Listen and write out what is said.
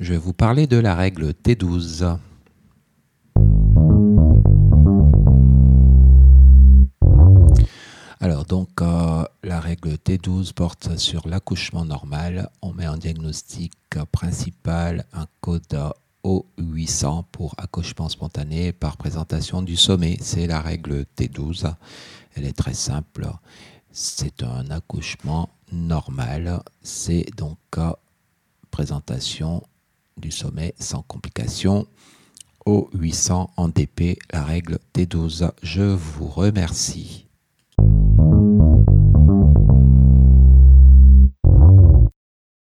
Je vais vous parler de la règle T12. Alors donc euh, la règle T12 porte sur l'accouchement normal. On met en diagnostic principal un code O800 pour accouchement spontané par présentation du sommet. C'est la règle T12. Elle est très simple. C'est un accouchement normal. C'est donc présentation du sommet sans complications. O800 en DP, la règle T12. Je vous remercie.